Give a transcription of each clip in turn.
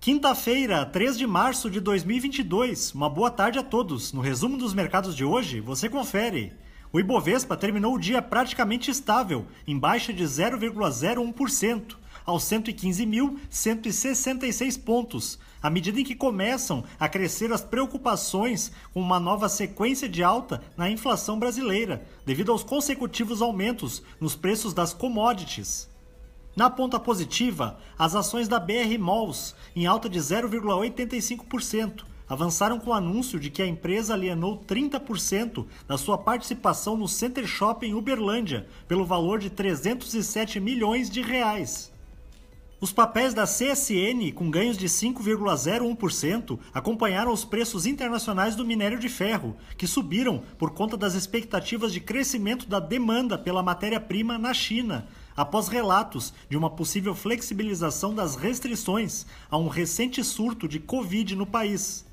Quinta-feira, 3 de março de 2022. Uma boa tarde a todos. No resumo dos mercados de hoje, você confere. O Ibovespa terminou o dia praticamente estável, em baixa de 0,01%, aos 115.166 pontos, à medida em que começam a crescer as preocupações com uma nova sequência de alta na inflação brasileira, devido aos consecutivos aumentos nos preços das commodities. Na ponta positiva, as ações da BR Malls, em alta de 0,85%, avançaram com o anúncio de que a empresa alienou 30% da sua participação no Center Shopping Uberlândia, pelo valor de 307 milhões de reais. Os papéis da CSN, com ganhos de 5,01%, acompanharam os preços internacionais do minério de ferro, que subiram por conta das expectativas de crescimento da demanda pela matéria-prima na China, após relatos de uma possível flexibilização das restrições a um recente surto de Covid no país.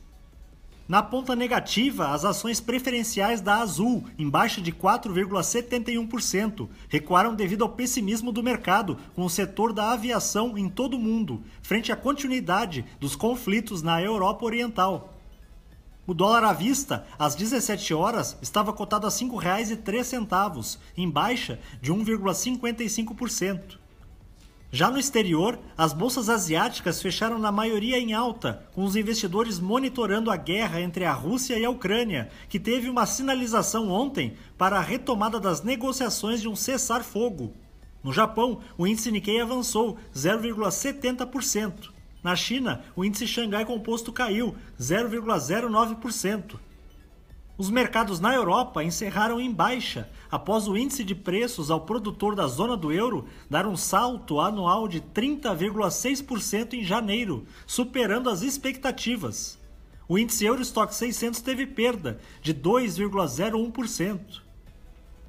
Na ponta negativa, as ações preferenciais da Azul, em baixa de 4,71%, recuaram devido ao pessimismo do mercado com o setor da aviação em todo o mundo, frente à continuidade dos conflitos na Europa Oriental. O dólar à vista, às 17 horas, estava cotado a R$ 5,03, em baixa de 1,55%. Já no exterior, as bolsas asiáticas fecharam na maioria em alta, com os investidores monitorando a guerra entre a Rússia e a Ucrânia, que teve uma sinalização ontem para a retomada das negociações de um cessar-fogo. No Japão, o índice Nikkei avançou 0,70%. Na China, o índice Xangai Composto caiu 0,09%. Os mercados na Europa encerraram em baixa após o índice de preços ao produtor da zona do euro dar um salto anual de 30,6% em janeiro, superando as expectativas. O índice Eurostock 600 teve perda de 2,01%.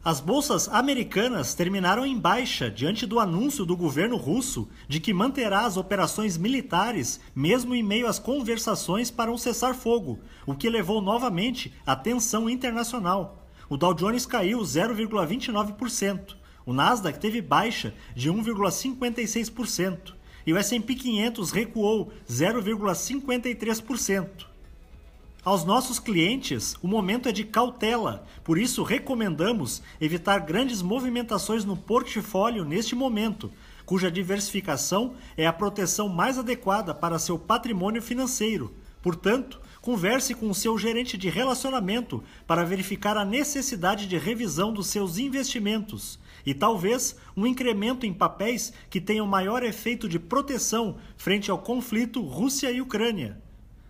As bolsas americanas terminaram em baixa diante do anúncio do governo russo de que manterá as operações militares mesmo em meio às conversações para um cessar-fogo, o que levou novamente à tensão internacional. O Dow Jones caiu 0,29%, o Nasdaq teve baixa de 1,56% e o S&P 500 recuou 0,53%. Aos nossos clientes, o momento é de cautela, por isso recomendamos evitar grandes movimentações no portfólio neste momento, cuja diversificação é a proteção mais adequada para seu patrimônio financeiro. Portanto, converse com o seu gerente de relacionamento para verificar a necessidade de revisão dos seus investimentos e talvez um incremento em papéis que tenham maior efeito de proteção frente ao conflito Rússia e Ucrânia.